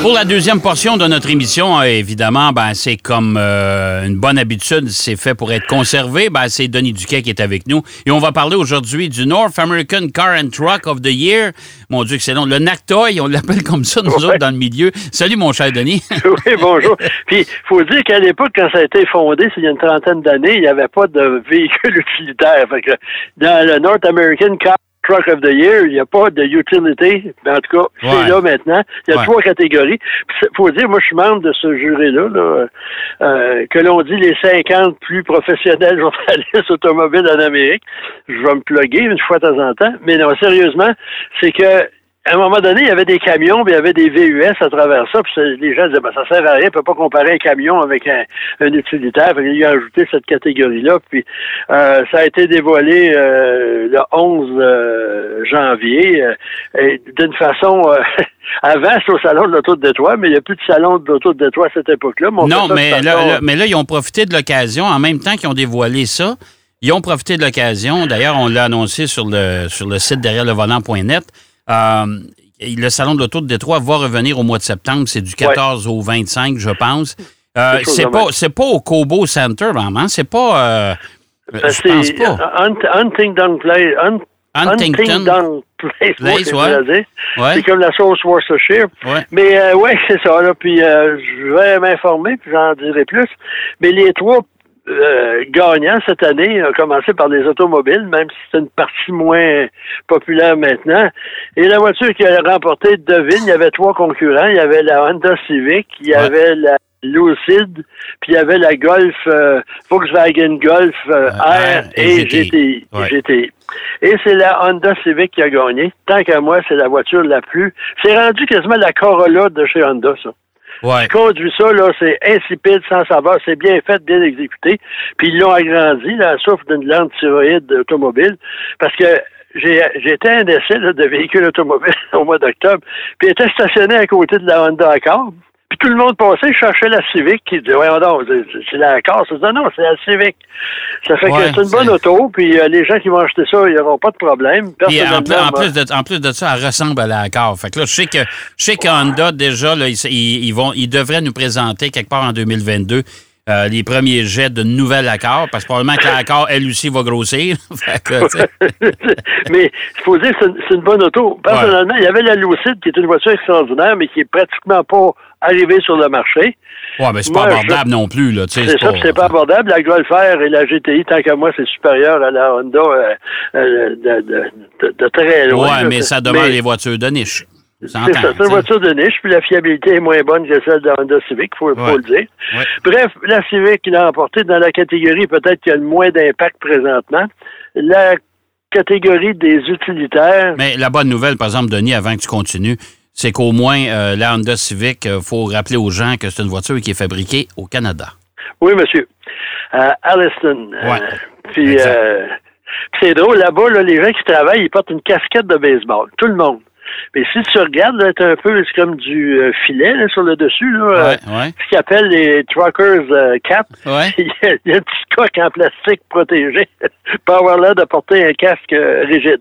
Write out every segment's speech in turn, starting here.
Pour la deuxième portion de notre émission, euh, évidemment, ben, c'est comme euh, une bonne habitude, c'est fait pour être conservé. Ben, c'est Denis Duquet qui est avec nous. Et on va parler aujourd'hui du North American Car and Truck of the Year. Mon Dieu, que c'est long. Le NACTOY, on l'appelle comme ça, nous autres, dans le milieu. Salut, mon cher Denis. oui, bonjour. Puis, il faut dire qu'à l'époque, quand ça a été fondé, c'est il y a une trentaine d'années, il n'y avait pas de véhicule utilitaire. Fait que dans le North American Car Truck of the Year, il n'y a pas de utility, mais en tout cas, c'est là maintenant. Il y a trois catégories. Il faut dire, moi, je suis membre de ce jury-là, là, euh, que l'on dit les 50 plus professionnels journalistes automobiles en Amérique. Je vais me plugger une fois de temps en temps. Mais non, sérieusement, c'est que à un moment donné, il y avait des camions, puis il y avait des VUS à travers ça, puis les gens disaient, ben, ça sert à rien, on peut pas comparer un camion avec un, utilitaire. Fait il a ajouté cette catégorie-là, puis euh, ça a été dévoilé euh, le 11 euh, janvier, et d'une façon... avant, c'était au salon de l'Auto de Détroit, mais il n'y a plus de salon de l'Auto de Détroit à cette époque-là. Non, mais là, mais là, ils ont profité de l'occasion, en même temps qu'ils ont dévoilé ça, ils ont profité de l'occasion. D'ailleurs, on l'a annoncé sur le, sur le site derrière le volant.net. Euh, le Salon de l'Auto de Détroit va revenir au mois de septembre. C'est du 14 au 25, je pense. Euh, c'est pas, pas au Cobo Center, vraiment. C'est pas. Euh, je pense pas. Huntington Place. Huntington, Place, ouais. C'est comme la sauce Worcestershire. Mais ouais, c'est ça. Là. Puis je vais m'informer, puis j'en dirai plus. Mais les trois euh, gagnant cette année a commencé par les automobiles, même si c'est une partie moins populaire maintenant. Et la voiture qui a remporté, devine, il y avait trois concurrents. Il y avait la Honda Civic, il y avait la Lucid, puis il y avait la Golf, euh, Volkswagen Golf euh, R, et, GTI. Et c'est la Honda Civic qui a gagné. Tant qu'à moi, c'est la voiture la plus... C'est rendu quasiment la Corolla de chez Honda, ça. Ouais. Tu conduis ça, là, c'est insipide, sans savoir, c'est bien fait, bien exécuté. Puis ils l'ont agrandi, la souffle d'une lente thyroïde automobile, parce que j'ai été un essai de véhicule automobile au mois d'octobre, puis était stationné à côté de la Honda Accord. Puis tout le monde passait, cherchait la Civic, qui disait, voyons donc, c'est la. Je disais, non, c'est la Civic. Ça fait que c'est une bonne auto, puis euh, les gens qui vont acheter ça, ils n'auront pas de problème. Puis en, plus, de, en plus de ça, elle ressemble à la Corse. Fait que là, je sais que, je sais qu'Honda, déjà, là, ils, ils, vont, ils devraient nous présenter quelque part en 2022 euh, les premiers jets de nouvel accord, parce que probablement que l'accord, elle aussi, va grossir. mais il faut dire que c'est une, bonne auto. Personnellement, il y avait la Lucid, qui est une voiture extraordinaire, mais qui est pratiquement pas arrivée sur le marché. Oui, mais c'est pas abordable non plus. Là, c'est ça, c'est pas abordable. La Golf R et la GTI, tant qu'à moi, c'est supérieur à la Honda euh, euh, de, très loin. Oui, mais ça demande les voitures de niche. C'est ça, c'est une voiture de niche, puis la fiabilité est moins bonne que celle de Honda Civic, il faut, le dire. Bref, la Civic, il a emporté dans la catégorie peut-être qui a le moins d'impact présentement. La catégorie des utilitaires. Mais la bonne nouvelle, par exemple, Denis, avant que tu continues, c'est qu'au moins, euh, la Honda Civic, il euh, faut rappeler aux gens que c'est une voiture qui est fabriquée au Canada. Oui, monsieur. À Alliston. Euh, puis, c'est drôle, là-bas, là, les gens qui travaillent, ils portent une casquette de baseball. Tout le monde. Mais si tu regardes, là, un peu comme du euh, filet sur le dessus, là, euh, ce qu'ils appellent les truckers euh, cap. il, y a, un petit coque en plastique protégé pour avoir l'air de porter un casque rigide.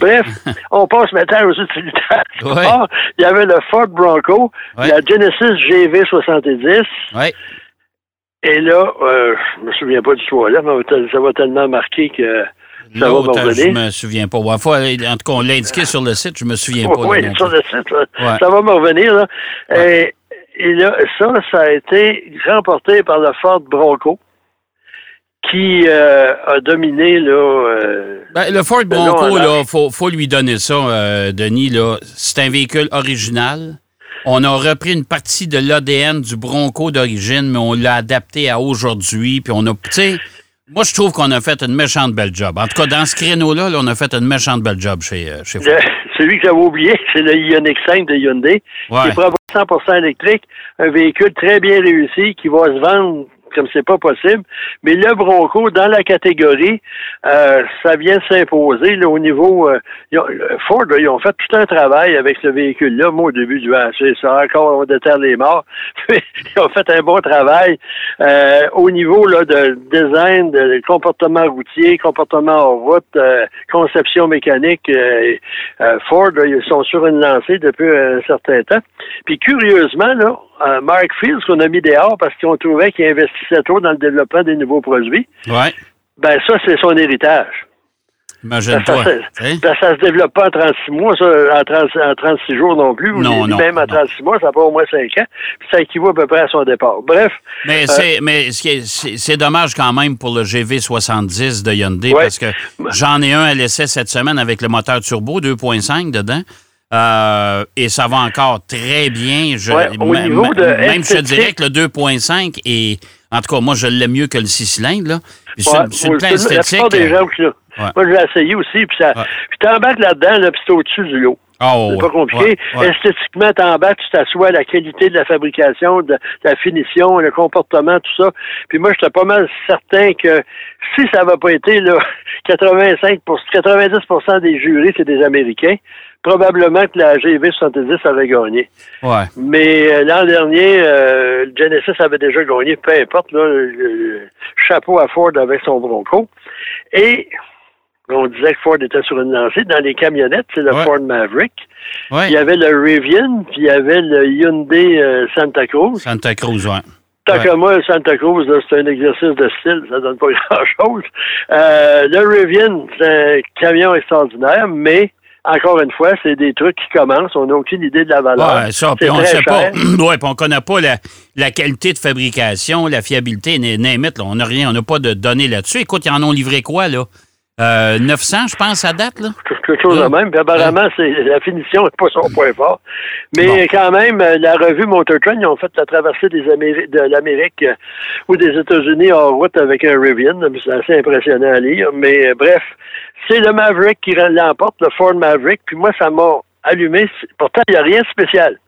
Bref, on passe maintenant aux utilitaires. Ah, il y avait le Ford Bronco, la Genesis GV70. Et là, je me souviens pas du choix là, mais ça va tellement marquer que ça va me Je me souviens pas. en tout cas, on l'a indiqué sur le site, je me souviens pas. Oui, sur le site, ça va me revenir. Là. Et, là, ça, ça a été remporté par le Ford Bronco qui euh, a dominé là. Euh, ben, le Ford Bronco, là, faut, faut lui donner ça, euh, Denis. Là, c'est un véhicule original. On a repris une partie de l'ADN du Bronco d'origine, mais on l'a adapté à aujourd'hui. Puis on a, tu sais, moi, je trouve qu'on a fait une méchante belle job. En tout cas, dans ce créneau-là, on a fait une méchante belle job chez, euh, chez Ford. celui que j'avais oublié, c'est le Ioniq 5 de Hyundai, ouais. qui est pour 100 électrique, un véhicule très bien réussi qui va se vendre comme c'est pas possible. Mais le Bronco, dans la catégorie, euh, ça vient s'imposer au niveau... Euh, Ford, ils ont fait tout un travail avec ce véhicule-là. Moi, au début, du c'est ça, encore, on déterre les morts. ils ont fait un bon travail euh, au niveau là, de design, de comportement routier, comportement en route, conception mécanique. Ford, ils sont sur une lancée depuis un certain temps. Puis curieusement, là, Mark Fields, qu'on a mis dehors parce qu'on trouvait qu'il investissait trop dans le développement des nouveaux produits. Ouais. Ben ça, c'est son héritage. Imagine-toi. Ben, ça, ça, se développe pas en 36 mois, ça, en, 36 jours non plus. Non, non. Même en 36 mois, ça pas au moins 5 ans. Puis ça équivaut à peu près à son départ. Bref. Mais euh, c'est dommage quand même pour le GV70 de Hyundai parce que j'en ai un à l'essai cette semaine avec le moteur turbo 2.5 dedans. Euh, et ça va encore très bien. Je, même je dirais que le 2.5ь est. En tout cas, moi, je l'aime mieux que le 6 cylindres. Là. c'est une plein esthétique. Des gens Moi, je l'ai essayé aussi. Puis, ça, puis t'embarques là-dedans, là, puis c'est au-dessus du lot. Oh, c'est pas compliqué. Esthétiquement, t'embarques, tu t'assois la qualité de la fabrication, de, la finition, le comportement, tout ça. Puis moi, j'étais pas mal certain que si ça n'avait pas été là, 85 90% des jurés, c'est des Américains probablement que la GV70 avait gagné. Ouais. Mais euh, l'an dernier, euh, Genesis avait déjà gagné, peu importe, là, le, chapeau à Ford avec son Bronco. Et on disait que Ford était sur une lancée. Dans les camionnettes, c'est le Ford Maverick. Ouais. Il y avait le Rivian, puis il y avait le Hyundai euh, Santa Cruz. Santa Cruz, oui. Tant que moi, Santa Cruz, c'est un exercice de style, ça donne pas grand-chose. Euh, le Rivian, c'est un camion extraordinaire, mais encore une fois, c'est des trucs qui commencent. On n'a aucune idée de la valeur. Ça. Puis on ne sait pas. ouais, puis on connaît pas la, qualité de fabrication, la fiabilité, n'importe. On n'a rien, on n'a pas de données là-dessus. Écoute, ils en ont livré quoi, là? 900, euh, je pense, à date, là? Quelque chose de même. Puis apparemment, c'est, la finition n'est pas son point fort. Mais quand même, euh, la revue Motor Trend, ils ont fait la traversée des de l'Amérique euh, ou des États-Unis en route avec un Rivian. C'est assez impressionnant à lire. Mais bref, c'est le Maverick qui l'emporte, le Ford Maverick. Puis moi, ça m'a allumé. Pourtant, il n'y a rien de spécial.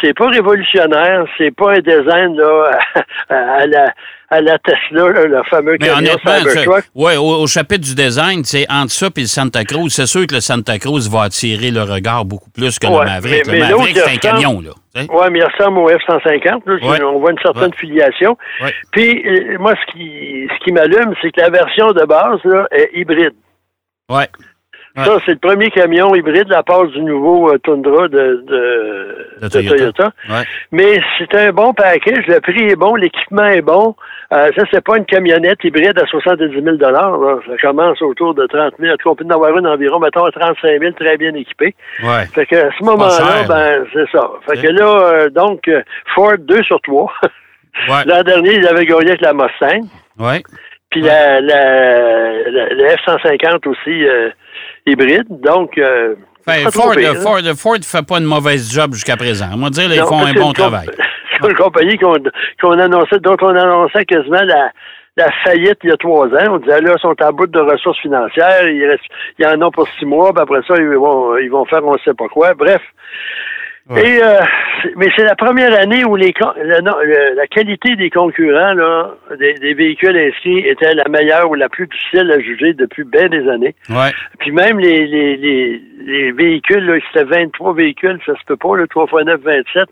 C'est pas révolutionnaire, c'est pas un design là, à, la, à la Tesla, le fameux Mais camion Cybertruck. Oui, au, chapitre du design, c'est entre ça et le Santa Cruz, c'est sûr que le Santa Cruz va attirer le regard beaucoup plus que le Maverick. le Maverick, c'est un camion, là. Oui, mais il ressemble au F-150. On voit une certaine filiation. Puis, euh, moi, ce qui, ce qui m'allume, c'est que la version de base là, est hybride. Ouais. Ça, c'est le premier camion hybride à part du nouveau euh, Tundra de, de, Toyota. Mais c'est un bon package. Le prix est bon, l'équipement est bon. Euh, ça, c'est pas une camionnette hybride à 70 000 Ça commence autour de 30 000. On peut en avoir une environ, mettons, à 35 000, très bien équipée. Ouais. Fait que à ce moment-là, ben, c'est ça. Fait que là, euh, donc, Ford 2 sur 3. L'an dernier, ils avaient gagné avec la Mustang. Ouais. Puis la, la, le F-150 aussi euh, hybride. Donc, euh, Ford, Ford, Ford, ne fait pas une mauvaise job jusqu'à présent. On va dire qu'ils font un bon travail. C'est une compagnie qu'on annonçait, dont on annonçait quasiment la, la faillite il y a trois ans. On disait là, ils sont à bout de ressources financières, ils, restent, ils en ont pour six mois, puis après ça, ils vont, ils vont faire on ne sait pas quoi. Bref. Et euh, mais c'est la première année où les la qualité des concurrents là, des, véhicules inscrits était la meilleure ou la plus difficile à juger depuis bien des années. Ouais. Puis même les, les, les, les véhicules, là, c'était 23 véhicules, ça se peut pas, le 3 x 9, 27.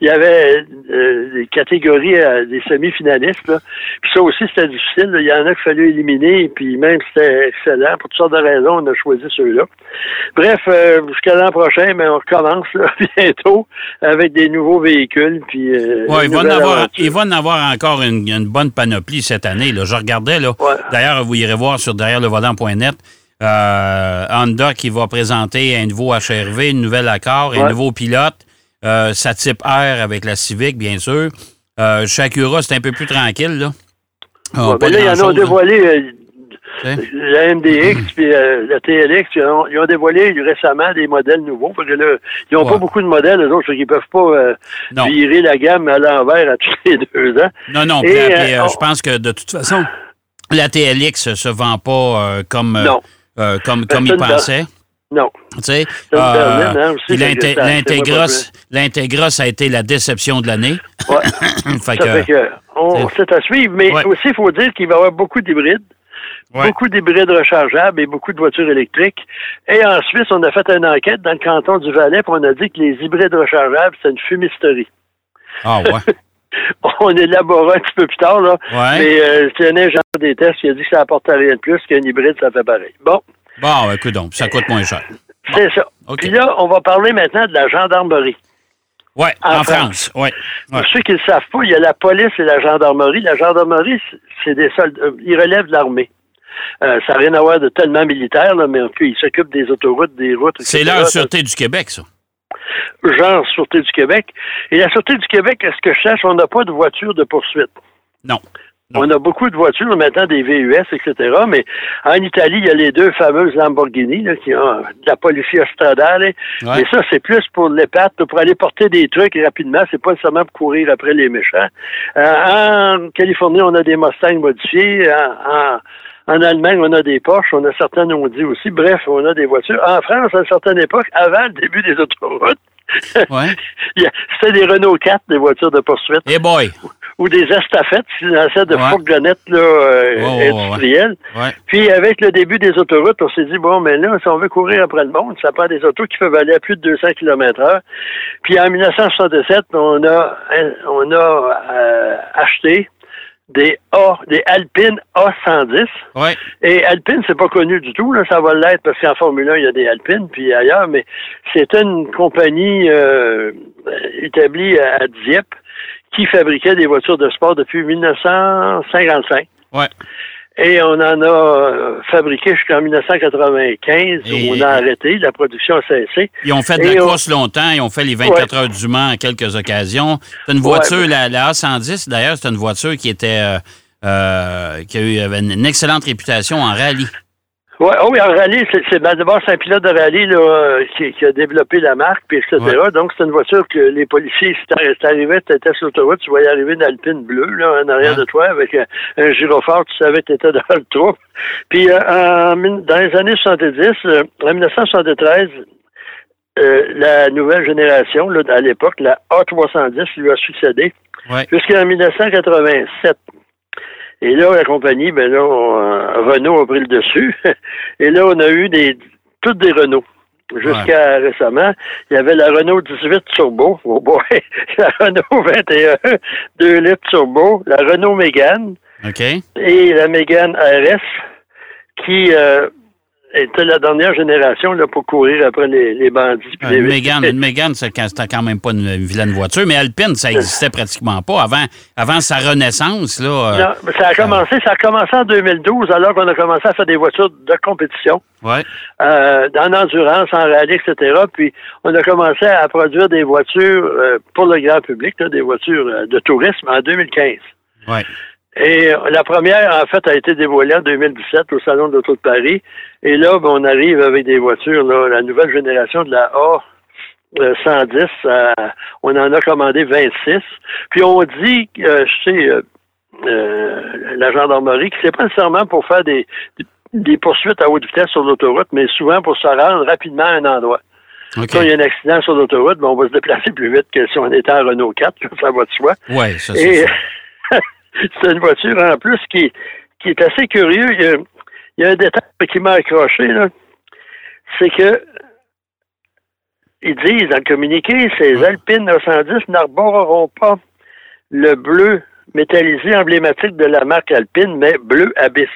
Il y avait euh, des catégories euh, des semi-finalistes. Là. Puis ça aussi, c'était difficile. Il y en a qu'il fallait éliminer, puis même c'était excellent. Pour toutes sortes de raisons, on a choisi ceux-là. Bref, euh, jusqu'à l'an prochain, mais on recommence bientôt avec des nouveaux véhicules. Puis, euh, il, va en avoir, il va en avoir encore une, bonne panoplie cette année. Là. Je regardais, là. D'ailleurs, vous irez voir sur derrière le volant.net. Euh, Honda qui va présenter un nouveau HRV, une nouvelle Accord, un nouveau pilote, euh, sa type R avec la Civic, bien sûr. Shakura, c'est un peu plus tranquille, là. Là, ils en ont dévoilé la MDX puis euh, la TLX, ils ont, dévoilé récemment des modèles nouveaux. Parce que là, ils n'ont pas beaucoup de modèles, eux autres, ils ne peuvent pas euh, virer la gamme à l'envers à tous les deux ans. Non, non, puis, euh, je pense que de toute façon, la TLX se vend pas comme, comme, comme ils pensaient. Non. Tu euh, hein, ça a été la déception de l'année. Ouais. fait que, fait que on- c'est- c'est à suivre, mais Ouais. aussi, il faut dire qu'il va y avoir beaucoup d'hybrides, Ouais. beaucoup d'hybrides rechargeables et beaucoup de voitures électriques. Et en Suisse, on a fait une enquête dans le canton du Valais, puis on a dit que les hybrides rechargeables, c'est une fumisterie. ah ouais. On élabora un petit peu plus tard, là. Ouais. Mais euh, c'est un ingénieur des tests qui a dit que ça apporte rien de plus qu'un hybride, ça fait pareil. Bon, Bon, écoute donc, ça coûte moins cher. c'est ça. OK. Puis là, on va parler maintenant de la gendarmerie. Ouais, En en, France. France. Ouais. Pour ceux qui ne le savent pas, il y a la police et la gendarmerie. La gendarmerie, c'est des soldats. euh, Ils relèvent de l'armée. Euh, ça n'a rien à voir de tellement militaire, là, mais ils s'occupent des autoroutes, des routes. C'est la Sûreté du Québec, ça. Genre Sûreté du Québec. Et la Sûreté du Québec, à ce que je sache, on n'a pas de voiture de poursuite. Non. Non. On a beaucoup de voitures maintenant, des VUS, etc. Mais en Italie, il y a les deux fameuses Lamborghini là, qui ont de la Polizia Stradale. Ouais. Mais ça, c'est plus pour les pattes, pour aller porter des trucs rapidement. C'est pas seulement pour courir après les méchants. Euh, en Californie, on a des Mustangs modifiés. En, en- en Allemagne, on a des Porsche. On a certaines Audi aussi. Bref, on a des voitures. En France, à une certaine époque, avant le début des autoroutes, Ouais. c'était des Renault 4, des voitures de poursuite Eh boy. ou des estafettes, lançaient de Ouais. fourgonnettes là, euh, industrielles. Ouais. Puis avec le début des autoroutes, on s'est dit, bon, mais là, si on veut courir après le monde, ça prend des autos qui peuvent aller à plus de 200 km heure. Puis en 1967, on a, on a euh, acheté des A, des Alpine A110. Ouais. Et Alpine, c'est pas connu du tout, là, ça va l'être parce qu'en Formule 1, il y a des Alpines, puis ailleurs, mais c'est une compagnie euh, établie à Dieppe qui fabriquait des voitures de sport depuis 1955. Ouais. Et on en a euh, fabriqué jusqu'en 1995, Et- où on a arrêté, la production a cessé. Ils ont fait de Et la on- course longtemps. Ils ont fait les 24 heures du Mans à quelques occasions. C'est une voiture, Ouais, la, la A110, d'ailleurs, c'est une voiture qui était. euh, euh, qui a eu avait une excellente réputation en rallye. Ouais, oh oui, en rallye, c'est, d'abord c'est un pilote de rallye là, euh, qui, qui a développé la marque, puis etc. Donc c'est une voiture que les policiers, si t'arri- si t'arrivais, t'étais sur l'autoroute, tu voyais arriver une Alpine bleue là, en arrière Ouais. de toi avec un, un gyrophare, tu savais que t'étais dans le trou. Puis euh, en dans les années 70, euh, en 1973, euh, la nouvelle génération, là, à l'époque, la A310 lui a succédé jusqu'en 1987. Et là, la compagnie, ben là, on- euh, Renault a pris le dessus. Et là, on a eu des toutes des Renault. Jusqu'à récemment, il y avait la Renault 18 Turbo, oh boy, la Renault 21 2 litres Turbo, la Renault Mégane OK? et la Mégane RS qui euh, était la dernière génération là, pour courir après les, les bandits. puis les- Une Mégane, une c'était quand même pas une, une vilaine voiture, mais Alpine, ça existait pratiquement pas. Avant, avant sa renaissance, là. euh, Non, mais ça a commencé, ça a commencé en 2012, alors qu'on a commencé à faire des voitures de compétition. ouais. euh, en endurance, en rallye, etc. Puis on a commencé à produire des voitures euh, pour le grand public, là, des voitures euh, de tourisme en 2015. Ouais. Et euh, la première, en fait, a été dévoilée en 2017 au Salon de l'Auto de Paris. Et là, ben, on arrive avec des voitures, là, la nouvelle génération de la A. euh, 110, euh, on en a commandé 26. Puis on dit, euh, je sais, euh, euh, la gendarmerie, que c'est pas nécessairement pour faire des, des- poursuites à haute vitesse sur l'autoroute, mais souvent pour se rendre rapidement à un endroit. OK. Quand il y a un accident sur l'autoroute, ben, on va se déplacer plus vite que si on était en Renault 4, ça va de soi. Ouais, ça, c'est. c'est une voiture en plus qui, qui est assez curieux. Il y a, il y a un détail qui m'a accroché, là. C'est que ils disent dans le communiqué, ces. Alpines 910 n'arboreront pas le bleu métallisé emblématique de la marque Alpine, mais bleu abyss.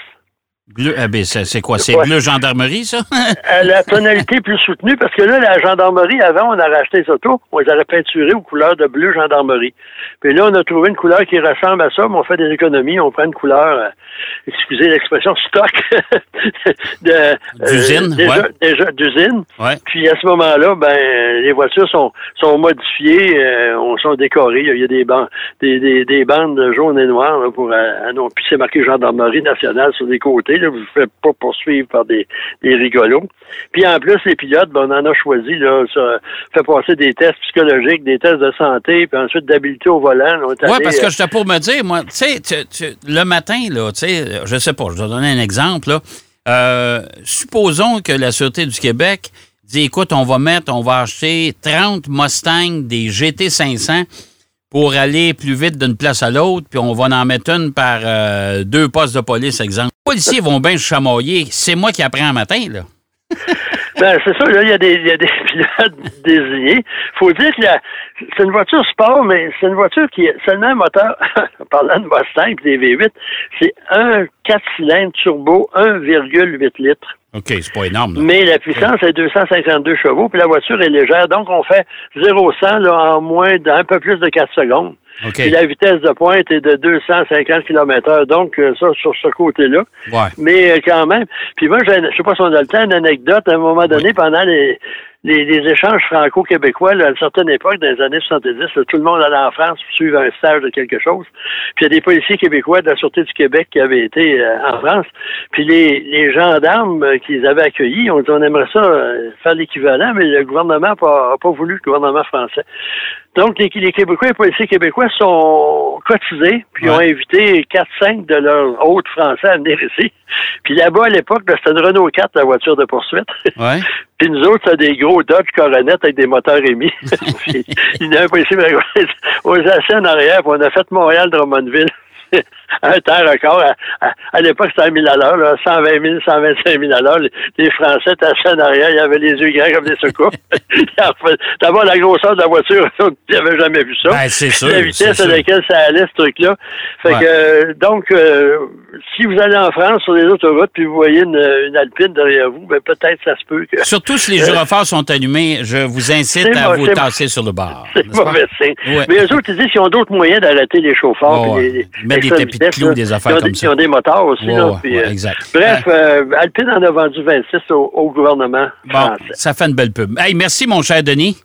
Bleu, ah, ben, c'est quoi? C'est Ouais. bleu gendarmerie, ça? à la tonalité plus soutenue, parce que là, la gendarmerie, avant, on a racheté les autos, on les aurait peinturées aux couleurs de bleu gendarmerie. Puis là, on a trouvé une couleur qui ressemble à ça, mais on fait des économies, on prend une couleur, euh, excusez l'expression, stock, euh, D'usine, ouais. déjà d'usine. ouais. Puis à ce moment-là, ben les voitures sont sont modifiées, euh, on sont décorées. Il y a, des bandes des, des, des bandes jaunes et noires là, pour euh, non, puis c'est marqué gendarmerie nationale sur les côtés. Là, vous ne faites pas poursuivre par des, des rigolos. Puis en plus, les pilotes, ben, on en a choisi là, ça fait passer des tests psychologiques, des tests de santé, puis ensuite d'habilité au volant. Oui, parce que euh, j'étais pour me dire, moi, tu sais, le matin, là, tu sais, je sais pas, je vais donner un exemple, là. Euh, supposons que la Sûreté du Québec dit, écoute, on va mettre, on va acheter 30 Mustangs des GT500 pour aller plus vite d'une place à l'autre, puis on va en mettre une par euh, deux postes de police, exemple. Les policiers vont bien se chamoyer. C'est moi qui apprends un matin, là. Ben, c'est ça, là, il y a des, il y a des pilotes désignés. Faut dire que c'est une voiture sport, mais c'est une voiture qui est seulement un moteur, parlant de Mustang et des V8, c'est un 4 cylindres turbo 1,8 litres. OK, c'est pas énorme. là. Mais la puissance est 252 chevaux, puis la voiture est légère, donc on fait 0-100 là, en moins d'un peu plus de 4 secondes. OK. Puis la vitesse de pointe est de 250 km/h, donc euh, ça, sur ce côté-là. Ouais. Mais euh, quand même. Puis moi, je sais pas si on a le temps, une anecdote. À un moment donné, pendant les, les, les échanges franco-québécois, à une certaine époque, dans les années 70, là, tout le monde allait en France pour suivre un stage de quelque chose. Puis il y a des policiers québécois de la Sûreté du Québec qui avaient été euh, en France. Puis les, les gendarmes euh, qu'ils avaient accueillis, on dit on aimerait ça euh, faire l'équivalent, mais le gouvernement n'a pas, pas voulu, le gouvernement français. Donc, les, les Québécois, les policiers québécois sont cotisés, puis Ouais. ont invité 4-5 de leurs hôtes français à venir ici. Puis là-bas, à l'époque, c'était une Renault 4, la voiture de poursuite. Ouais. Puis nous autres, c'était des gros Dodge Coronet avec des moteurs émis. Puis, il y a un policier mais, aux assis en arrière, puis on a fait Montréal-Drummondville. un temps record. À, à, à l'époque, c'était à 1000 à l'heure, là, 120 000, 125 000 à l'heure. Les, les Français assis en arrière, ils avaient les yeux grands comme des secours. D'abord, la grosseur de la voiture, ils n'avaient jamais vu ça. Ben, c'est sûr. la vitesse à laquelle ça allait, ce truc-là. Fait Ouais. que, euh, donc, euh, si vous allez en France sur les autoroutes puis vous voyez une, une Alpine derrière vous, ben peut-être ça se peut que Surtout si les gyrophares sont allumés, je vous incite à vous tasser sur le bar. c'est mauvais signe. Ouais. Mais eux autres, ils disent qu'ils ont d'autres moyens d'arrêter les chauffeurs. Puis les- les- Des de clous, affaires comme ça. Ils ont des moteurs aussi. Ouais, là, ouais, puis, ouais, euh, exact. Bref, euh, Alpine en a vendu 26 au, au gouvernement Bon, français. ça fait une belle pub. Hey, merci, mon cher Denis.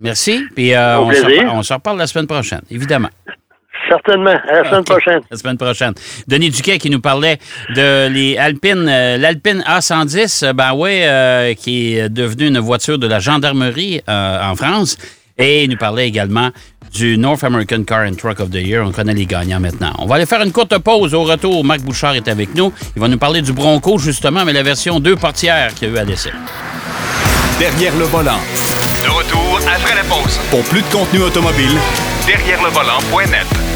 Merci. Puis euh, on, se reparle, on se reparle la semaine prochaine, évidemment. Certainement. À la semaine prochaine. La semaine prochaine. Denis Duquet qui nous parlait de les Alpines, l'Alpine A110, euh, ben ouais, euh, qui est devenue une voiture de la gendarmerie euh, en France. Et il nous parlait également du North American Car and Truck of the Year. On connaît les gagnants maintenant. On va aller faire une courte pause. Au retour, Marc Bouchard est avec nous. Il va nous parler du Bronco, justement, mais la version deux portières qu'il y a eu à l'essai. Derrière le volant. De retour après la pause. Pour plus de contenu automobile, Derrière le volant.net.